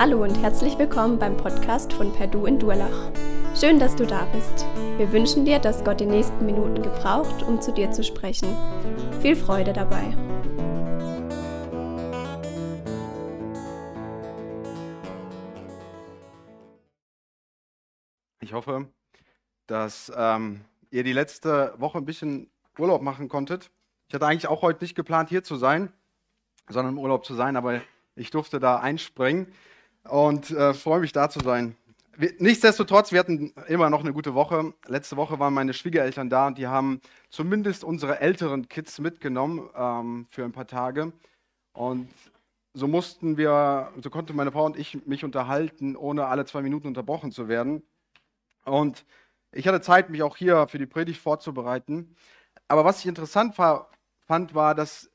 Hallo und herzlich willkommen beim Podcast von Perdu in Durlach. Schön, dass du da bist. Wir wünschen dir, dass Gott die nächsten Minuten gebraucht, um zu dir zu sprechen. Viel Freude dabei. Ich hoffe, dass ähm, ihr die letzte Woche ein bisschen Urlaub machen konntet. Ich hatte eigentlich auch heute nicht geplant, hier zu sein, sondern im Urlaub zu sein, aber ich durfte da einspringen und äh, freue mich, da zu sein. Nichtsdestotrotz, wir hatten immer noch eine gute Woche. Letzte Woche waren meine Schwiegereltern da und die haben zumindest unsere älteren Kids mitgenommen ähm, für ein paar Tage. Und so mussten wir, so konnte meine Frau und ich mich unterhalten, ohne alle zwei Minuten unterbrochen zu werden. Und ich hatte Zeit, mich auch hier für die Predigt vorzubereiten. Aber was ich interessant war, fand, war, dass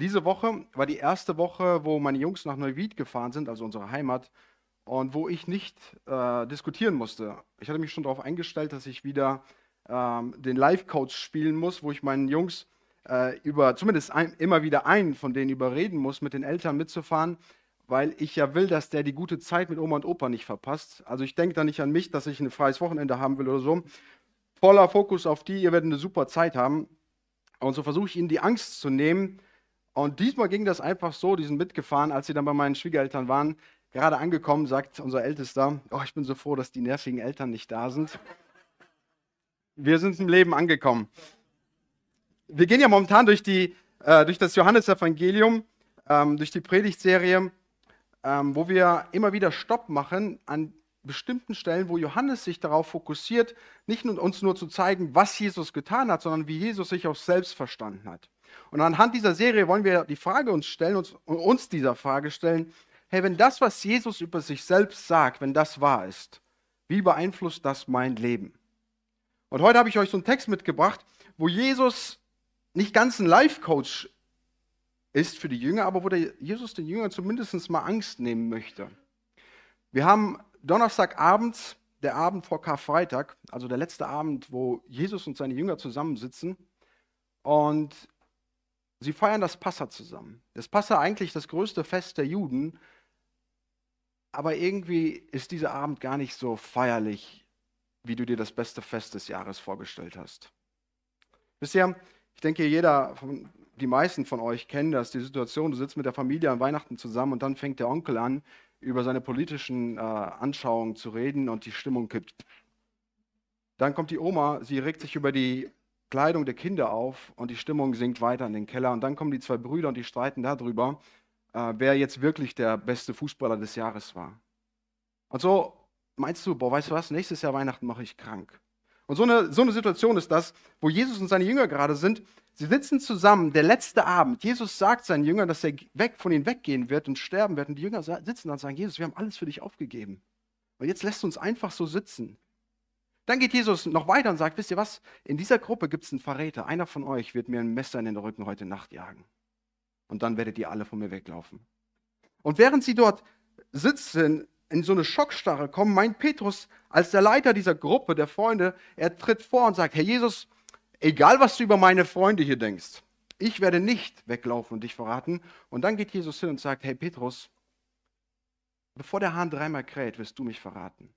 diese Woche war die erste Woche, wo meine Jungs nach Neuwied gefahren sind, also unsere Heimat, und wo ich nicht äh, diskutieren musste. Ich hatte mich schon darauf eingestellt, dass ich wieder ähm, den Live-Coach spielen muss, wo ich meinen Jungs äh, über, zumindest ein, immer wieder einen von denen überreden muss, mit den Eltern mitzufahren, weil ich ja will, dass der die gute Zeit mit Oma und Opa nicht verpasst. Also ich denke da nicht an mich, dass ich ein freies Wochenende haben will oder so. Voller Fokus auf die, ihr werdet eine super Zeit haben. Und so versuche ich ihnen die Angst zu nehmen. Und diesmal ging das einfach so, die sind mitgefahren, als sie dann bei meinen Schwiegereltern waren. Gerade angekommen, sagt unser Ältester, oh, ich bin so froh, dass die nervigen Eltern nicht da sind. Wir sind im Leben angekommen. Wir gehen ja momentan durch, die, äh, durch das Johannesevangelium, ähm, durch die Predigtserie, ähm, wo wir immer wieder Stopp machen an bestimmten Stellen, wo Johannes sich darauf fokussiert, nicht nur, uns nur zu zeigen, was Jesus getan hat, sondern wie Jesus sich auch selbst verstanden hat. Und anhand dieser Serie wollen wir die Frage uns stellen, uns, uns dieser Frage stellen, hey, wenn das, was Jesus über sich selbst sagt, wenn das wahr ist, wie beeinflusst das mein Leben? Und heute habe ich euch so einen Text mitgebracht, wo Jesus nicht ganz ein Life-Coach ist für die Jünger, aber wo der Jesus den Jüngern zumindest mal Angst nehmen möchte. Wir haben Donnerstagabend, der Abend vor Karfreitag, also der letzte Abend, wo Jesus und seine Jünger zusammensitzen. Und sie feiern das Passa zusammen. Das Passa eigentlich das größte Fest der Juden, aber irgendwie ist dieser Abend gar nicht so feierlich, wie du dir das beste Fest des Jahres vorgestellt hast. Ihr, ich denke, jeder, die meisten von euch kennen das, die Situation, du sitzt mit der Familie an Weihnachten zusammen und dann fängt der Onkel an, über seine politischen äh, Anschauungen zu reden und die Stimmung kippt. Dann kommt die Oma, sie regt sich über die Kleidung der Kinder auf und die Stimmung sinkt weiter in den Keller. Und dann kommen die zwei Brüder und die streiten darüber äh, wer jetzt wirklich der beste Fußballer des Jahres war. Und so meinst du, boah, weißt du was, nächstes Jahr Weihnachten mache ich krank. Und so eine, so eine Situation ist das, wo Jesus und seine Jünger gerade sind. Sie sitzen zusammen, der letzte Abend. Jesus sagt seinen Jüngern, dass er weg, von ihnen weggehen wird und sterben wird. Und die Jünger sitzen da und sagen, Jesus, wir haben alles für dich aufgegeben. Und jetzt lässt du uns einfach so sitzen. Dann geht Jesus noch weiter und sagt, wisst ihr was, in dieser Gruppe gibt es einen Verräter. Einer von euch wird mir ein Messer in den Rücken heute Nacht jagen und dann werdet ihr alle von mir weglaufen. Und während sie dort sitzen, in so eine Schockstarre kommen, meint Petrus als der Leiter dieser Gruppe der Freunde, er tritt vor und sagt, Herr Jesus, egal was du über meine Freunde hier denkst, ich werde nicht weglaufen und dich verraten. Und dann geht Jesus hin und sagt, hey Petrus, bevor der Hahn dreimal kräht, wirst du mich verraten.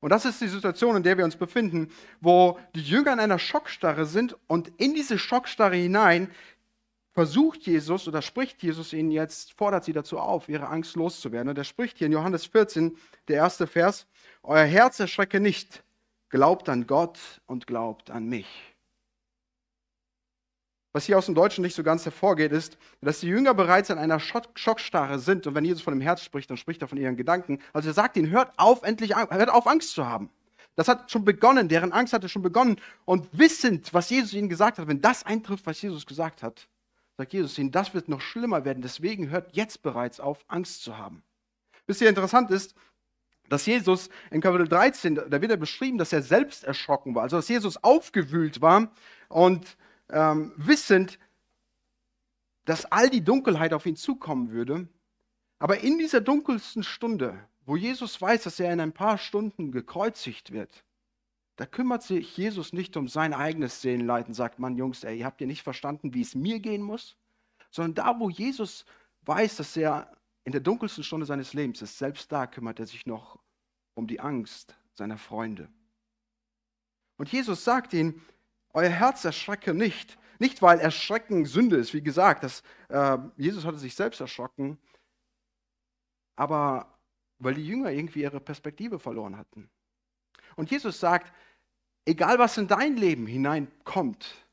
Und das ist die Situation, in der wir uns befinden, wo die Jünger in einer Schockstarre sind und in diese Schockstarre hinein versucht Jesus oder spricht Jesus ihnen jetzt, fordert sie dazu auf, ihre Angst loszuwerden. Und er spricht hier in Johannes 14, der erste Vers, Euer Herz erschrecke nicht, glaubt an Gott und glaubt an mich. Was hier aus dem Deutschen nicht so ganz hervorgeht, ist, dass die Jünger bereits in einer Schockstarre sind. Und wenn Jesus von dem Herz spricht, dann spricht er von ihren Gedanken. Also er sagt ihnen, hört auf, endlich, hört auf, Angst zu haben. Das hat schon begonnen, deren Angst hatte schon begonnen. Und wissend, was Jesus ihnen gesagt hat, wenn das eintrifft, was Jesus gesagt hat, sagt Jesus ihnen, das wird noch schlimmer werden. Deswegen hört jetzt bereits auf, Angst zu haben. Wisst ihr, interessant ist, dass Jesus in Kapitel 13, da wird er beschrieben, dass er selbst erschrocken war. Also, dass Jesus aufgewühlt war und ähm, wissend, dass all die Dunkelheit auf ihn zukommen würde. Aber in dieser dunkelsten Stunde, wo Jesus weiß, dass er in ein paar Stunden gekreuzigt wird, da kümmert sich Jesus nicht um sein eigenes Seelenleiden, sagt man, Jungs, ey, ihr habt ihr nicht verstanden, wie es mir gehen muss, sondern da, wo Jesus weiß, dass er in der dunkelsten Stunde seines Lebens ist, selbst da kümmert er sich noch um die Angst seiner Freunde. Und Jesus sagt ihnen, euer Herz erschrecke nicht. Nicht, weil Erschrecken Sünde ist, wie gesagt, das, äh, Jesus hatte sich selbst erschrocken, aber weil die Jünger irgendwie ihre Perspektive verloren hatten. Und Jesus sagt, egal was in dein Leben hineinkommt,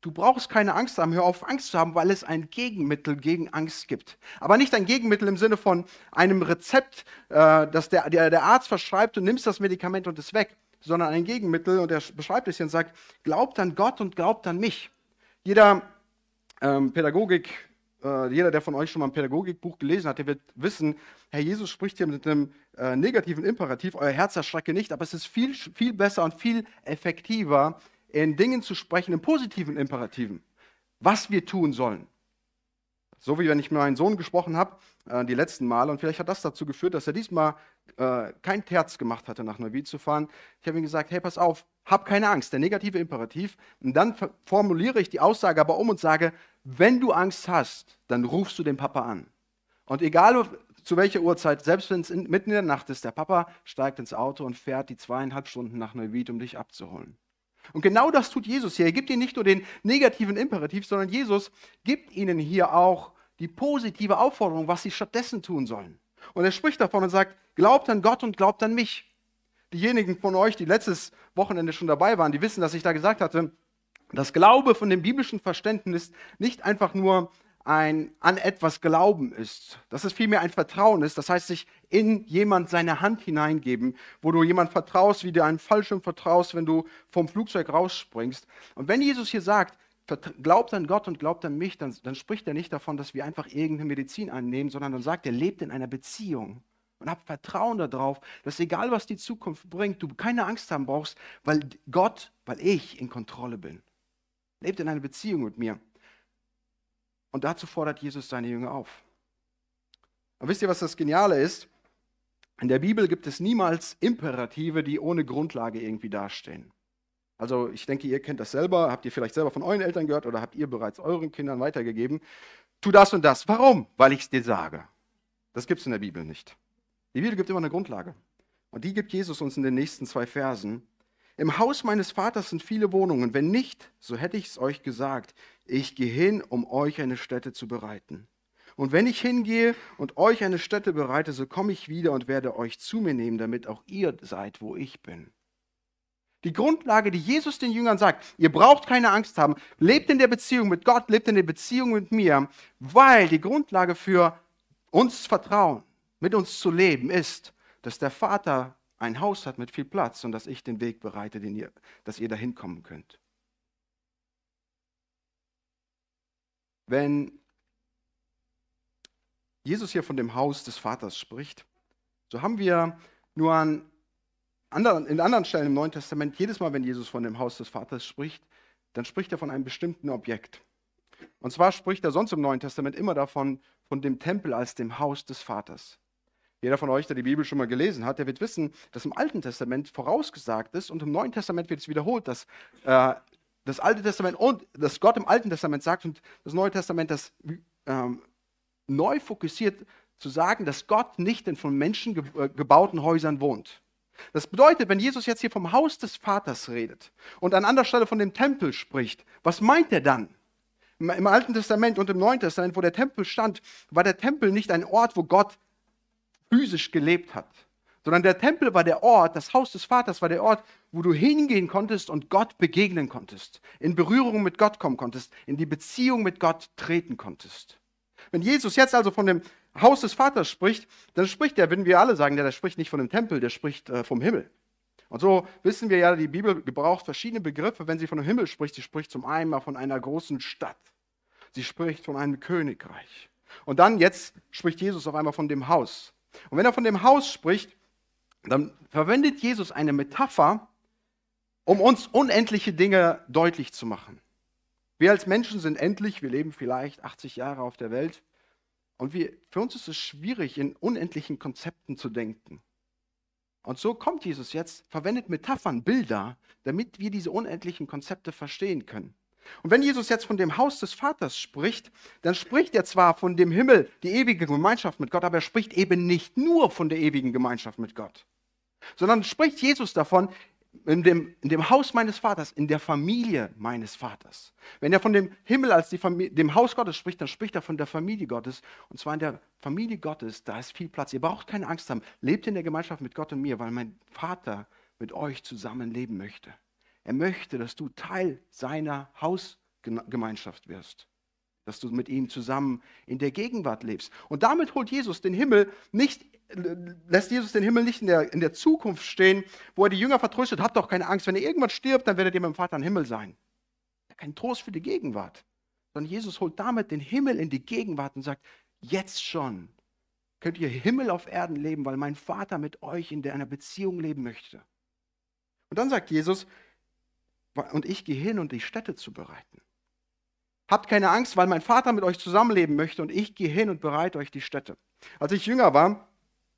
du brauchst keine Angst haben, hör auf Angst zu haben, weil es ein Gegenmittel gegen Angst gibt. Aber nicht ein Gegenmittel im Sinne von einem Rezept, äh, das der, der, der Arzt verschreibt und nimmst das Medikament und ist weg, sondern ein Gegenmittel und er beschreibt es hier und sagt, glaubt an Gott und glaubt an mich. Jeder ähm, Pädagogik, äh, jeder, der von euch schon mal ein Pädagogikbuch gelesen hat, der wird wissen, Herr Jesus spricht hier mit einem äh, negativen Imperativ, euer Herz erschrecke nicht, aber es ist viel, viel besser und viel effektiver, in Dingen zu sprechen, im positiven Imperativen, was wir tun sollen. So wie wenn ich mit meinem Sohn gesprochen habe, äh, die letzten Male, und vielleicht hat das dazu geführt, dass er diesmal äh, kein Terz gemacht hatte, nach Neuwied zu fahren. Ich habe ihm gesagt, hey, pass auf, hab keine Angst, der negative Imperativ. Und dann formuliere ich die Aussage aber um und sage, wenn du Angst hast, dann rufst du den Papa an. Und egal zu welcher Uhrzeit, selbst wenn es mitten in der Nacht ist, der Papa steigt ins Auto und fährt die zweieinhalb Stunden nach Neuwied, um dich abzuholen. Und genau das tut Jesus hier. Er gibt ihnen nicht nur den negativen Imperativ, sondern Jesus gibt ihnen hier auch die positive Aufforderung, was sie stattdessen tun sollen. Und er spricht davon und sagt, glaubt an Gott und glaubt an mich. Diejenigen von euch, die letztes Wochenende schon dabei waren, die wissen, dass ich da gesagt hatte, dass Glaube von dem biblischen Verständnis nicht einfach nur ein an etwas Glauben ist, dass es vielmehr ein Vertrauen ist, das heißt sich in jemand seine Hand hineingeben, wo du jemand vertraust, wie du einem Fallschirm vertraust, wenn du vom Flugzeug rausspringst. Und wenn Jesus hier sagt, glaubt an Gott und glaubt an mich, dann, dann spricht er nicht davon, dass wir einfach irgendeine Medizin annehmen, sondern dann sagt er, lebt in einer Beziehung und habt Vertrauen darauf, dass egal was die Zukunft bringt, du keine Angst haben brauchst, weil Gott, weil ich in Kontrolle bin. Lebt in einer Beziehung mit mir. Und dazu fordert Jesus seine Jünger auf. Und wisst ihr, was das Geniale ist? In der Bibel gibt es niemals Imperative, die ohne Grundlage irgendwie dastehen. Also ich denke, ihr kennt das selber, habt ihr vielleicht selber von euren Eltern gehört oder habt ihr bereits euren Kindern weitergegeben. Tu das und das. Warum? Weil ich es dir sage. Das gibt es in der Bibel nicht. Die Bibel gibt immer eine Grundlage. Und die gibt Jesus uns in den nächsten zwei Versen. Im Haus meines Vaters sind viele Wohnungen. Wenn nicht, so hätte ich es euch gesagt. Ich gehe hin, um euch eine Stätte zu bereiten. Und wenn ich hingehe und euch eine Stätte bereite, so komme ich wieder und werde euch zu mir nehmen, damit auch ihr seid, wo ich bin. Die Grundlage, die Jesus den Jüngern sagt, ihr braucht keine Angst haben, lebt in der Beziehung mit Gott, lebt in der Beziehung mit mir, weil die Grundlage für uns Vertrauen, mit uns zu leben, ist, dass der Vater ein Haus hat mit viel Platz und dass ich den Weg bereite, den ihr, dass ihr dahin kommen könnt. Wenn Jesus hier von dem Haus des Vaters spricht, so haben wir nur an anderen, in anderen Stellen im Neuen Testament, jedes Mal, wenn Jesus von dem Haus des Vaters spricht, dann spricht er von einem bestimmten Objekt. Und zwar spricht er sonst im Neuen Testament immer davon, von dem Tempel als dem Haus des Vaters. Jeder von euch, der die Bibel schon mal gelesen hat, der wird wissen, dass im Alten Testament vorausgesagt ist und im Neuen Testament wird es wiederholt, dass äh, das Alte Testament und dass Gott im Alten Testament sagt und das Neue Testament das ähm, neu fokussiert zu sagen, dass Gott nicht in von Menschen äh, gebauten Häusern wohnt. Das bedeutet, wenn Jesus jetzt hier vom Haus des Vaters redet und an anderer Stelle von dem Tempel spricht, was meint er dann? Im Alten Testament und im Neuen Testament, wo der Tempel stand, war der Tempel nicht ein Ort, wo Gott physisch gelebt hat, sondern der Tempel war der Ort, das Haus des Vaters war der Ort, wo du hingehen konntest und Gott begegnen konntest, in Berührung mit Gott kommen konntest, in die Beziehung mit Gott treten konntest. Wenn Jesus jetzt also von dem Haus des Vaters spricht, dann spricht er, wenn wir alle sagen, der, der spricht nicht von dem Tempel, der spricht äh, vom Himmel. Und so wissen wir ja, die Bibel gebraucht verschiedene Begriffe, wenn sie von dem Himmel spricht. Sie spricht zum einen mal von einer großen Stadt. Sie spricht von einem Königreich. Und dann jetzt spricht Jesus auf einmal von dem Haus. Und wenn er von dem Haus spricht, dann verwendet Jesus eine Metapher, um uns unendliche Dinge deutlich zu machen. Wir als Menschen sind endlich, wir leben vielleicht 80 Jahre auf der Welt und wir, für uns ist es schwierig, in unendlichen Konzepten zu denken. Und so kommt Jesus jetzt, verwendet Metaphern, Bilder, damit wir diese unendlichen Konzepte verstehen können. Und wenn Jesus jetzt von dem Haus des Vaters spricht, dann spricht er zwar von dem Himmel, die ewige Gemeinschaft mit Gott, aber er spricht eben nicht nur von der ewigen Gemeinschaft mit Gott, sondern spricht Jesus davon, in dem, in dem Haus meines Vaters, in der Familie meines Vaters. Wenn er von dem Himmel als Familie, dem Haus Gottes spricht, dann spricht er von der Familie Gottes. Und zwar in der Familie Gottes, da ist viel Platz. Ihr braucht keine Angst haben. Lebt in der Gemeinschaft mit Gott und mir, weil mein Vater mit euch zusammen leben möchte. Er möchte, dass du Teil seiner Hausgemeinschaft wirst. Dass du mit ihm zusammen in der Gegenwart lebst. Und damit holt Jesus den Himmel nicht lässt Jesus den Himmel nicht in der, in der Zukunft stehen, wo er die Jünger vertröstet, habt doch keine Angst, wenn ihr irgendwann stirbt, dann werdet ihr mit dem Vater im Himmel sein. Kein Trost für die Gegenwart, sondern Jesus holt damit den Himmel in die Gegenwart und sagt, jetzt schon könnt ihr Himmel auf Erden leben, weil mein Vater mit euch in einer Beziehung leben möchte. Und dann sagt Jesus, und ich gehe hin, um die Städte zu bereiten. Habt keine Angst, weil mein Vater mit euch zusammenleben möchte und ich gehe hin und bereite euch die Städte. Als ich jünger war,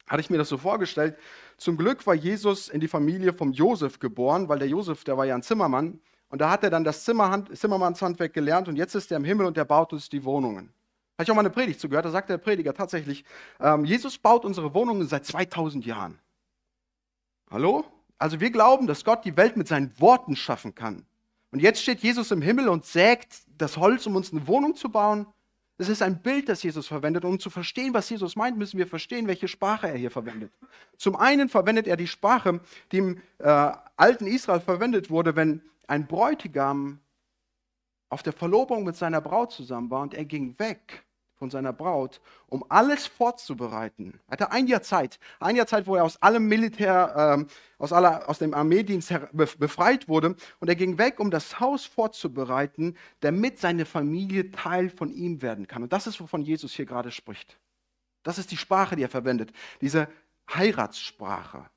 hatte ich mir das so vorgestellt. Zum Glück war Jesus in die Familie vom Josef geboren, weil der Josef, der war ja ein Zimmermann. Und da hat er dann das Zimmerhand, Zimmermannshandwerk gelernt und jetzt ist er im Himmel und er baut uns die Wohnungen. Habe ich auch mal eine Predigt zugehört, da sagte der Prediger tatsächlich, ähm, Jesus baut unsere Wohnungen seit 2000 Jahren. Hallo? Also wir glauben, dass Gott die Welt mit seinen Worten schaffen kann. Und jetzt steht Jesus im Himmel und sägt das Holz, um uns eine Wohnung zu bauen. Es ist ein Bild, das Jesus verwendet. Um zu verstehen, was Jesus meint, müssen wir verstehen, welche Sprache er hier verwendet. Zum einen verwendet er die Sprache, die im äh, alten Israel verwendet wurde, wenn ein Bräutigam auf der Verlobung mit seiner Braut zusammen war und er ging weg von seiner Braut, um alles vorzubereiten. Er hatte ein Jahr Zeit, ein Jahr Zeit, wo er aus allem Militär, äh, aus, aller, aus dem Armeedienst befreit wurde. Und er ging weg, um das Haus vorzubereiten, damit seine Familie Teil von ihm werden kann. Und das ist, wovon Jesus hier gerade spricht. Das ist die Sprache, die er verwendet, diese Heiratssprache.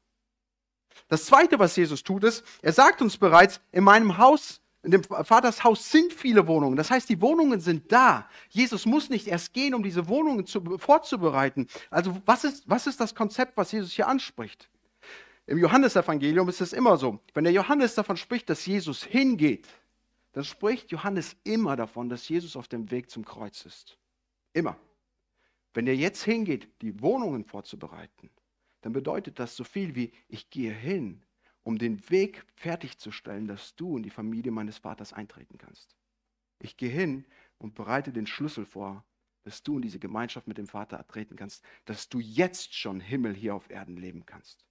Das Zweite, was Jesus tut, ist, er sagt uns bereits, in meinem Haus in dem Vaters Haus sind viele Wohnungen. Das heißt, die Wohnungen sind da. Jesus muss nicht erst gehen, um diese Wohnungen zu, vorzubereiten. Also was ist, was ist das Konzept, was Jesus hier anspricht? Im Johannesevangelium ist es immer so. Wenn der Johannes davon spricht, dass Jesus hingeht, dann spricht Johannes immer davon, dass Jesus auf dem Weg zum Kreuz ist. Immer. Wenn er jetzt hingeht, die Wohnungen vorzubereiten, dann bedeutet das so viel wie, ich gehe hin, um den Weg fertigzustellen, dass du in die Familie meines Vaters eintreten kannst. Ich gehe hin und bereite den Schlüssel vor, dass du in diese Gemeinschaft mit dem Vater treten kannst, dass du jetzt schon Himmel hier auf Erden leben kannst.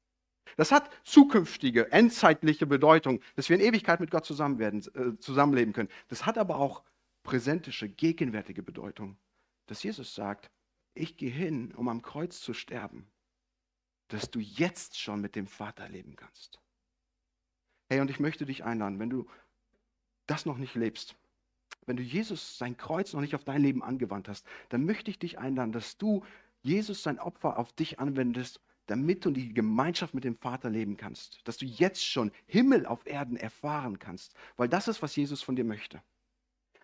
Das hat zukünftige, endzeitliche Bedeutung, dass wir in Ewigkeit mit Gott zusammen werden, äh, zusammenleben können. Das hat aber auch präsentische, gegenwärtige Bedeutung, dass Jesus sagt, ich gehe hin, um am Kreuz zu sterben, dass du jetzt schon mit dem Vater leben kannst. Hey, und ich möchte dich einladen, wenn du das noch nicht lebst, wenn du Jesus sein Kreuz noch nicht auf dein Leben angewandt hast, dann möchte ich dich einladen, dass du Jesus sein Opfer auf dich anwendest, damit du die Gemeinschaft mit dem Vater leben kannst, dass du jetzt schon Himmel auf Erden erfahren kannst, weil das ist, was Jesus von dir möchte.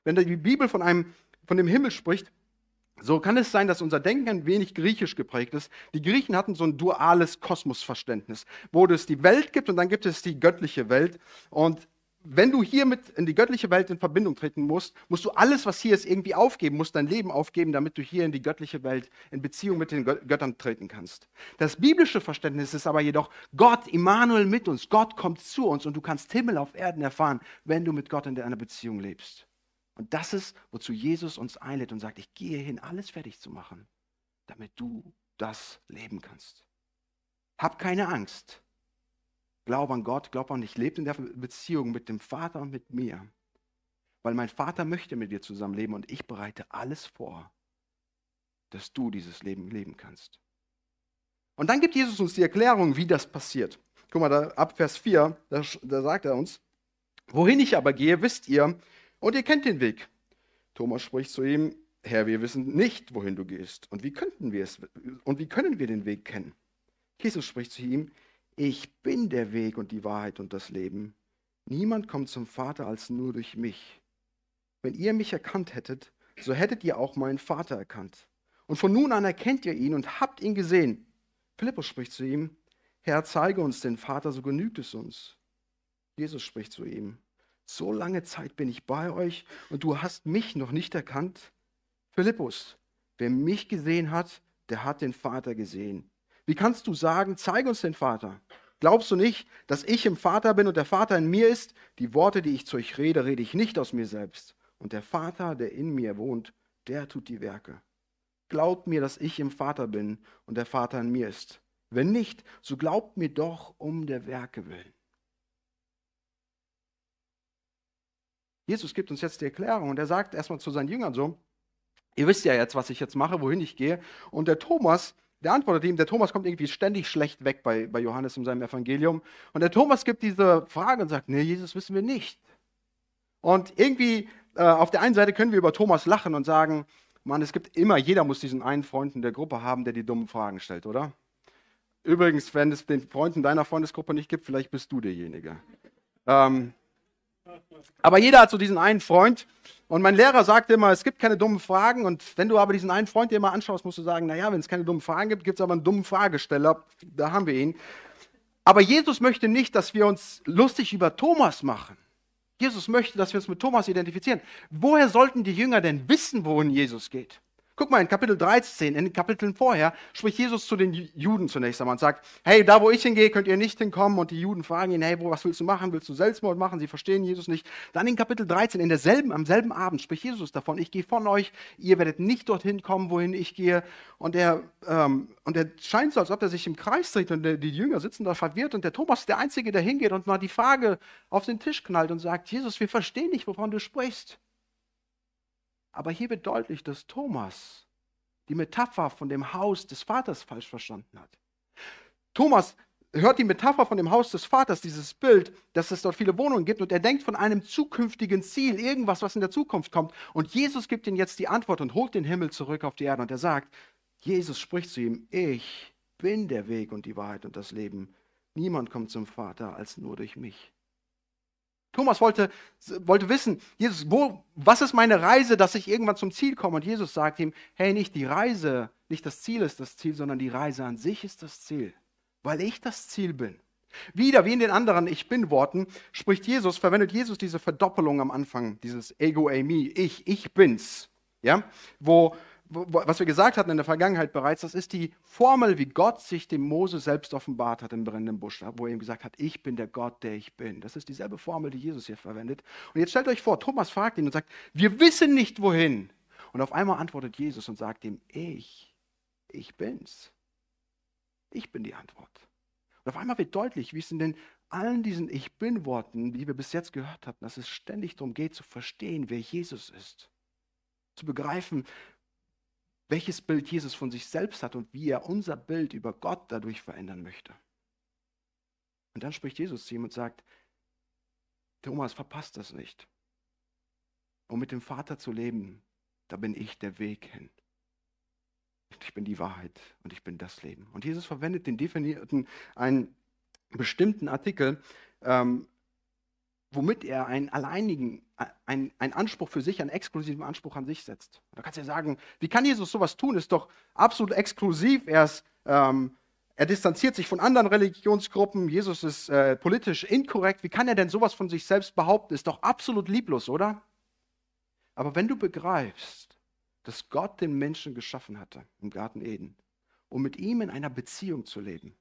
Wenn die Bibel von einem von dem Himmel spricht, so kann es sein, dass unser Denken ein wenig griechisch geprägt ist. Die Griechen hatten so ein duales Kosmosverständnis, wo es die Welt gibt und dann gibt es die göttliche Welt. Und wenn du hiermit in die göttliche Welt in Verbindung treten musst, musst du alles, was hier ist, irgendwie aufgeben, musst dein Leben aufgeben, damit du hier in die göttliche Welt in Beziehung mit den Göttern treten kannst. Das biblische Verständnis ist aber jedoch, Gott, Immanuel mit uns, Gott kommt zu uns und du kannst Himmel auf Erden erfahren, wenn du mit Gott in einer Beziehung lebst. Und das ist, wozu Jesus uns einlädt und sagt, ich gehe hin, alles fertig zu machen, damit du das leben kannst. Hab keine Angst. Glaub an Gott, glaub an dich, lebt in der Beziehung mit dem Vater und mit mir. Weil mein Vater möchte mit dir zusammenleben und ich bereite alles vor, dass du dieses Leben leben kannst. Und dann gibt Jesus uns die Erklärung, wie das passiert. Guck mal, da, ab Vers 4, da, da sagt er uns, wohin ich aber gehe, wisst ihr, und ihr kennt den Weg. Thomas spricht zu ihm, Herr, wir wissen nicht, wohin du gehst. Und wie könnten wir es und wie können wir den Weg kennen? Jesus spricht zu ihm, ich bin der Weg und die Wahrheit und das Leben. Niemand kommt zum Vater als nur durch mich. Wenn ihr mich erkannt hättet, so hättet ihr auch meinen Vater erkannt. Und von nun an erkennt ihr ihn und habt ihn gesehen. Philippus spricht zu ihm, Herr, zeige uns den Vater, so genügt es uns. Jesus spricht zu ihm, So lange Zeit bin ich bei euch und du hast mich noch nicht erkannt? Philippus, wer mich gesehen hat, der hat den Vater gesehen. Wie kannst du sagen, zeig uns den Vater? Glaubst du nicht, dass ich im Vater bin und der Vater in mir ist? Die Worte, die ich zu euch rede, rede ich nicht aus mir selbst. Und der Vater, der in mir wohnt, der tut die Werke. Glaubt mir, dass ich im Vater bin und der Vater in mir ist. Wenn nicht, so glaubt mir doch um der Werke willen. Jesus gibt uns jetzt die Erklärung und er sagt erstmal zu seinen Jüngern so, ihr wisst ja jetzt, was ich jetzt mache, wohin ich gehe. Und der Thomas, der antwortet ihm, der Thomas kommt irgendwie ständig schlecht weg bei, bei Johannes in seinem Evangelium. Und der Thomas gibt diese Frage und sagt, nee, Jesus wissen wir nicht. Und irgendwie äh, auf der einen Seite können wir über Thomas lachen und sagen, Mann, es gibt immer, jeder muss diesen einen Freund in der Gruppe haben, der die dummen Fragen stellt, oder? Übrigens, wenn es den Freunden deiner Freundesgruppe nicht gibt, vielleicht bist du derjenige. Ähm, aber jeder hat so diesen einen Freund. Und mein Lehrer sagte immer, es gibt keine dummen Fragen. Und wenn du aber diesen einen Freund dir mal anschaust, musst du sagen, naja, wenn es keine dummen Fragen gibt, gibt es aber einen dummen Fragesteller. Da haben wir ihn. Aber Jesus möchte nicht, dass wir uns lustig über Thomas machen. Jesus möchte, dass wir uns mit Thomas identifizieren. Woher sollten die Jünger denn wissen, wohin Jesus geht? Guck mal, in Kapitel 13, in den Kapiteln vorher, spricht Jesus zu den Juden zunächst einmal und sagt, hey, da wo ich hingehe, könnt ihr nicht hinkommen. Und die Juden fragen ihn, hey, was willst du machen? Willst du Selbstmord machen? Sie verstehen Jesus nicht. Dann in Kapitel 13, in derselben, am selben Abend, spricht Jesus davon, ich gehe von euch, ihr werdet nicht dorthin kommen, wohin ich gehe. Und er, ähm, und er scheint so, als ob er sich im Kreis dreht und der, die Jünger sitzen da verwirrt und der Thomas ist der Einzige, der hingeht und mal die Frage auf den Tisch knallt und sagt, Jesus, wir verstehen nicht, wovon du sprichst. Aber hier wird deutlich, dass Thomas die Metapher von dem Haus des Vaters falsch verstanden hat. Thomas hört die Metapher von dem Haus des Vaters, dieses Bild, dass es dort viele Wohnungen gibt und er denkt von einem zukünftigen Ziel, irgendwas, was in der Zukunft kommt. Und Jesus gibt ihm jetzt die Antwort und holt den Himmel zurück auf die Erde und er sagt, Jesus spricht zu ihm, ich bin der Weg und die Wahrheit und das Leben. Niemand kommt zum Vater als nur durch mich. Thomas wollte, wollte wissen, Jesus, wo, was ist meine Reise, dass ich irgendwann zum Ziel komme? Und Jesus sagt ihm, hey, nicht die Reise, nicht das Ziel ist das Ziel, sondern die Reise an sich ist das Ziel, weil ich das Ziel bin. Wieder, wie in den anderen Ich bin-Worten, spricht Jesus, verwendet Jesus diese Verdoppelung am Anfang, dieses Ego, Eimi, ich, ich bin's. Ja? Wo was wir gesagt hatten in der Vergangenheit bereits, das ist die Formel, wie Gott sich dem Mose selbst offenbart hat im brennenden Busch, wo er ihm gesagt hat, ich bin der Gott, der ich bin. Das ist dieselbe Formel, die Jesus hier verwendet. Und jetzt stellt euch vor, Thomas fragt ihn und sagt, wir wissen nicht wohin. Und auf einmal antwortet Jesus und sagt ihm, ich, ich bin's. Ich bin die Antwort. Und auf einmal wird deutlich, wie es in den allen diesen Ich bin-Worten, die wir bis jetzt gehört hatten, dass es ständig darum geht, zu verstehen, wer Jesus ist. Zu begreifen, welches Bild Jesus von sich selbst hat und wie er unser Bild über Gott dadurch verändern möchte. Und dann spricht Jesus zu ihm und sagt, Thomas, verpasst das nicht. Um mit dem Vater zu leben, da bin ich der Weg hin. Ich bin die Wahrheit und ich bin das Leben. Und Jesus verwendet den definierten, einen bestimmten Artikel, ähm, womit er einen alleinigen, einen, einen Anspruch für sich, einen exklusiven Anspruch an sich setzt. Da kannst du ja sagen, wie kann Jesus sowas tun? Ist doch absolut exklusiv. Er, ist, ähm, er distanziert sich von anderen Religionsgruppen. Jesus ist äh, politisch inkorrekt. Wie kann er denn sowas von sich selbst behaupten? Ist doch absolut lieblos, oder? Aber wenn du begreifst, dass Gott den Menschen geschaffen hatte im Garten Eden, um mit ihm in einer Beziehung zu leben,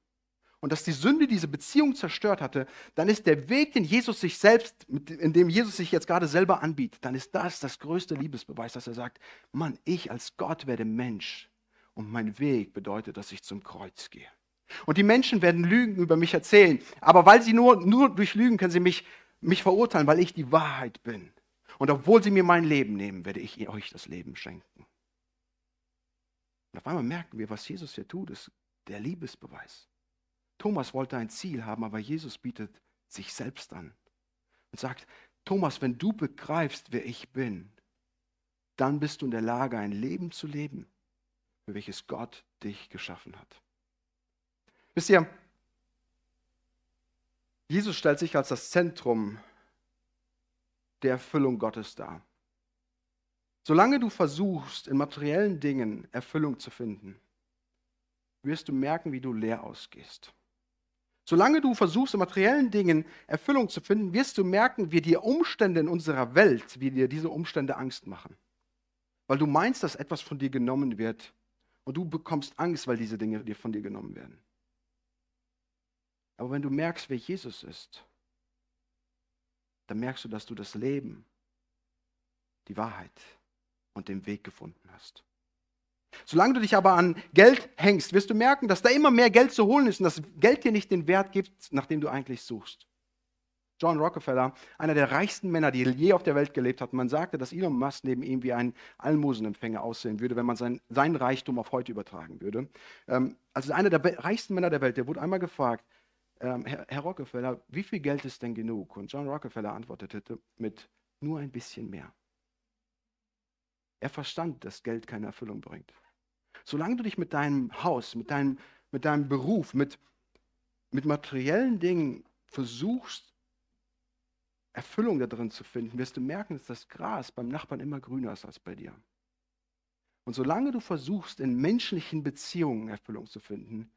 und dass die Sünde diese Beziehung zerstört hatte, dann ist der Weg, den Jesus sich selbst, in dem Jesus sich jetzt gerade selber anbietet, dann ist das das größte Liebesbeweis, dass er sagt, Mann, ich als Gott werde Mensch und mein Weg bedeutet, dass ich zum Kreuz gehe. Und die Menschen werden Lügen über mich erzählen, aber weil sie nur, nur durch Lügen können sie mich, mich verurteilen, weil ich die Wahrheit bin. Und obwohl sie mir mein Leben nehmen, werde ich euch das Leben schenken. Und auf einmal merken wir, was Jesus hier tut, ist der Liebesbeweis. Thomas wollte ein Ziel haben, aber Jesus bietet sich selbst an und sagt, Thomas, wenn du begreifst, wer ich bin, dann bist du in der Lage, ein Leben zu leben, für welches Gott dich geschaffen hat. Wisst ihr, Jesus stellt sich als das Zentrum der Erfüllung Gottes dar. Solange du versuchst, in materiellen Dingen Erfüllung zu finden, wirst du merken, wie du leer ausgehst. Solange du versuchst, in materiellen Dingen Erfüllung zu finden, wirst du merken, wie die Umstände in unserer Welt, wie dir diese Umstände Angst machen. Weil du meinst, dass etwas von dir genommen wird und du bekommst Angst, weil diese Dinge dir von dir genommen werden. Aber wenn du merkst, wer Jesus ist, dann merkst du, dass du das Leben, die Wahrheit und den Weg gefunden hast. Solange du dich aber an Geld hängst, wirst du merken, dass da immer mehr Geld zu holen ist und das Geld dir nicht den Wert gibt, nach dem du eigentlich suchst. John Rockefeller, einer der reichsten Männer, die je auf der Welt gelebt hat, man sagte, dass Elon Musk neben ihm wie ein Almosenempfänger aussehen würde, wenn man sein, seinen Reichtum auf heute übertragen würde. Ähm, also einer der reichsten Männer der Welt, der wurde einmal gefragt, ähm, Herr, Herr Rockefeller, wie viel Geld ist denn genug? Und John Rockefeller antwortete mit nur ein bisschen mehr. Er verstand, dass Geld keine Erfüllung bringt. Solange du dich mit deinem Haus, mit deinem, mit deinem Beruf, mit, mit materiellen Dingen versuchst, Erfüllung da drin zu finden, wirst du merken, dass das Gras beim Nachbarn immer grüner ist als bei dir. Und solange du versuchst, in menschlichen Beziehungen Erfüllung zu finden,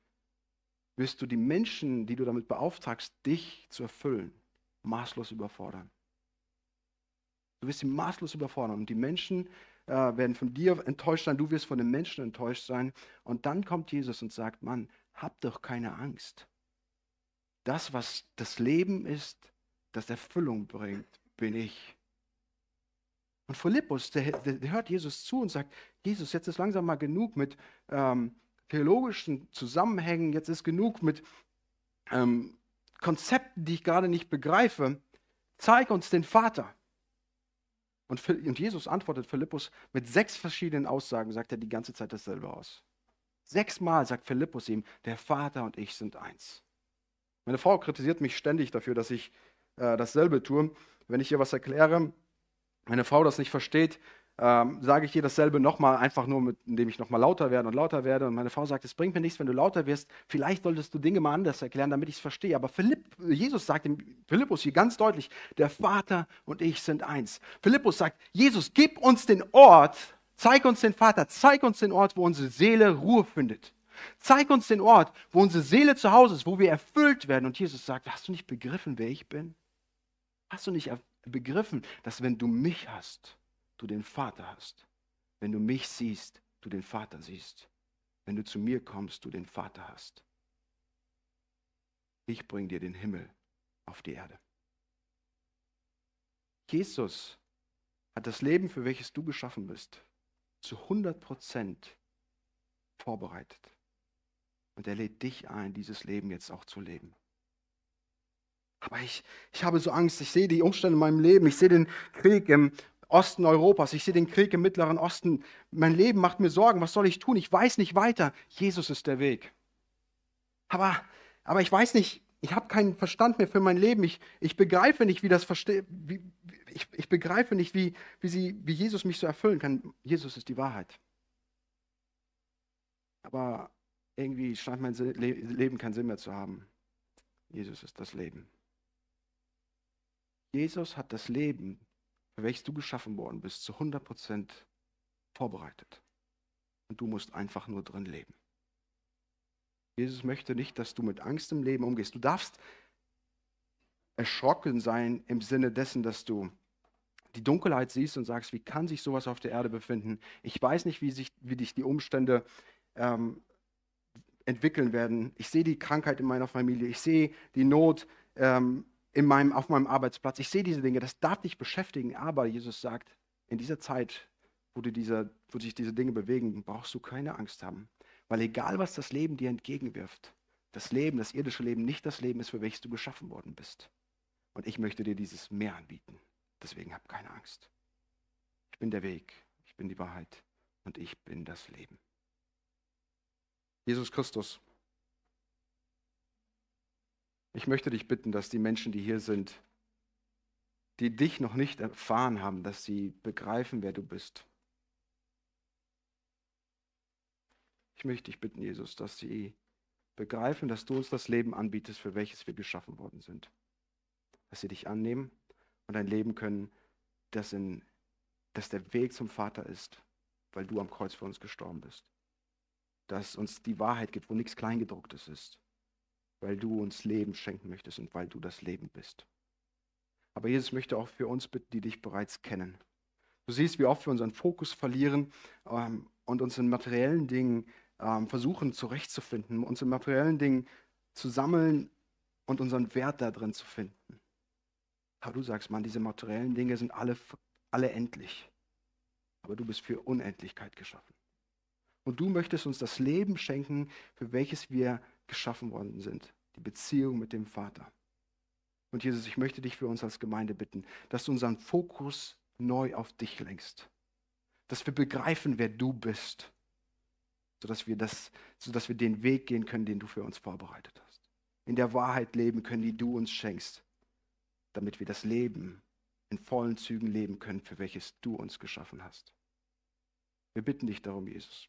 wirst du die Menschen, die du damit beauftragst, dich zu erfüllen, maßlos überfordern. Du wirst sie maßlos überfordern. Und die Menschen, äh, werden von dir enttäuscht sein, du wirst von den Menschen enttäuscht sein. Und dann kommt Jesus und sagt, Mann, hab doch keine Angst. Das, was das Leben ist, das Erfüllung bringt, bin ich. Und Philippus, der, der, hört Jesus zu und sagt, Jesus, jetzt ist langsam mal genug mit ähm, theologischen Zusammenhängen, jetzt ist genug mit ähm, Konzepten, die ich gerade nicht begreife. Zeig uns den Vater. Und, und Jesus antwortet Philippus mit sechs verschiedenen Aussagen, sagt er die ganze Zeit dasselbe aus. Sechsmal sagt Philippus ihm, der Vater und ich sind eins. Meine Frau kritisiert mich ständig dafür, dass ich äh, dasselbe tue. Wenn ich ihr was erkläre, meine Frau das nicht versteht, ähm, sage ich ihr dasselbe nochmal, einfach nur, mit, indem ich nochmal lauter werde und lauter werde. Und meine Frau sagt, es bringt mir nichts, wenn du lauter wirst. Vielleicht solltest du Dinge mal anders erklären, damit ich es verstehe. Aber Philipp, Jesus sagt dem Philippus hier ganz deutlich, der Vater und ich sind eins. Philippus sagt, Jesus, gib uns den Ort, zeig uns den Vater, zeig uns den Ort, wo unsere Seele Ruhe findet. Zeig uns den Ort, wo unsere Seele zu Hause ist, wo wir erfüllt werden. Und Jesus sagt, hast du nicht begriffen, wer ich bin? Hast du nicht begriffen, dass wenn du mich hast, du den Vater hast. Wenn du mich siehst, du den Vater siehst. Wenn du zu mir kommst, du den Vater hast. Ich bringe dir den Himmel auf die Erde. Jesus hat das Leben, für welches du geschaffen bist, zu 100 Prozent vorbereitet. Und er lädt dich ein, dieses Leben jetzt auch zu leben. Aber ich, ich habe so Angst, ich sehe die Umstände in meinem Leben, ich sehe den Krieg im Osten Europas, ich sehe den Krieg im Mittleren Osten. Mein Leben macht mir Sorgen. Was soll ich tun? Ich weiß nicht weiter. Jesus ist der Weg. Aber, aber ich weiß nicht, ich habe keinen Verstand mehr für mein Leben. Ich, ich begreife nicht, wie das verstehe. Ich, ich begreife nicht, wie, wie, sie, wie Jesus mich so erfüllen kann. Jesus ist die Wahrheit. Aber irgendwie scheint mein Leben keinen Sinn mehr zu haben. Jesus ist das Leben. Jesus hat das Leben für welches du geschaffen worden bist, zu 100% vorbereitet. Und du musst einfach nur drin leben. Jesus möchte nicht, dass du mit Angst im Leben umgehst. Du darfst erschrocken sein im Sinne dessen, dass du die Dunkelheit siehst und sagst, wie kann sich sowas auf der Erde befinden? Ich weiß nicht, wie sich wie dich die Umstände ähm, entwickeln werden. Ich sehe die Krankheit in meiner Familie, ich sehe die Not ähm, in meinem, auf meinem Arbeitsplatz. Ich sehe diese Dinge, das darf dich beschäftigen, aber Jesus sagt, in dieser Zeit, wo, du diese, wo sich diese Dinge bewegen, brauchst du keine Angst haben. Weil egal, was das Leben dir entgegenwirft, das Leben, das irdische Leben nicht das Leben ist, für welches du geschaffen worden bist. Und ich möchte dir dieses Meer anbieten. Deswegen hab keine Angst. Ich bin der Weg, ich bin die Wahrheit und ich bin das Leben. Jesus Christus ich möchte dich bitten, dass die Menschen, die hier sind, die dich noch nicht erfahren haben, dass sie begreifen, wer du bist. Ich möchte dich bitten, Jesus, dass sie begreifen, dass du uns das Leben anbietest, für welches wir geschaffen worden sind. Dass sie dich annehmen und ein Leben können, das, in, das der Weg zum Vater ist, weil du am Kreuz für uns gestorben bist. Dass uns die Wahrheit gibt, wo nichts Kleingedrucktes ist weil du uns Leben schenken möchtest und weil du das Leben bist. Aber Jesus möchte auch für uns bitten, die dich bereits kennen. Du siehst, wie oft wir unseren Fokus verlieren ähm, und uns in materiellen Dingen ähm, versuchen zurechtzufinden, uns in materiellen Dingen zu sammeln und unseren Wert da drin zu finden. Aber du sagst, Mann, diese materiellen Dinge sind alle, alle endlich. Aber du bist für Unendlichkeit geschaffen. Und du möchtest uns das Leben schenken, für welches wir geschaffen worden sind. Die Beziehung mit dem Vater. Und Jesus, ich möchte dich für uns als Gemeinde bitten, dass du unseren Fokus neu auf dich lenkst. Dass wir begreifen, wer du bist. Sodass wir, das, sodass wir den Weg gehen können, den du für uns vorbereitet hast. In der Wahrheit leben können, die du uns schenkst. Damit wir das Leben in vollen Zügen leben können, für welches du uns geschaffen hast. Wir bitten dich darum, Jesus.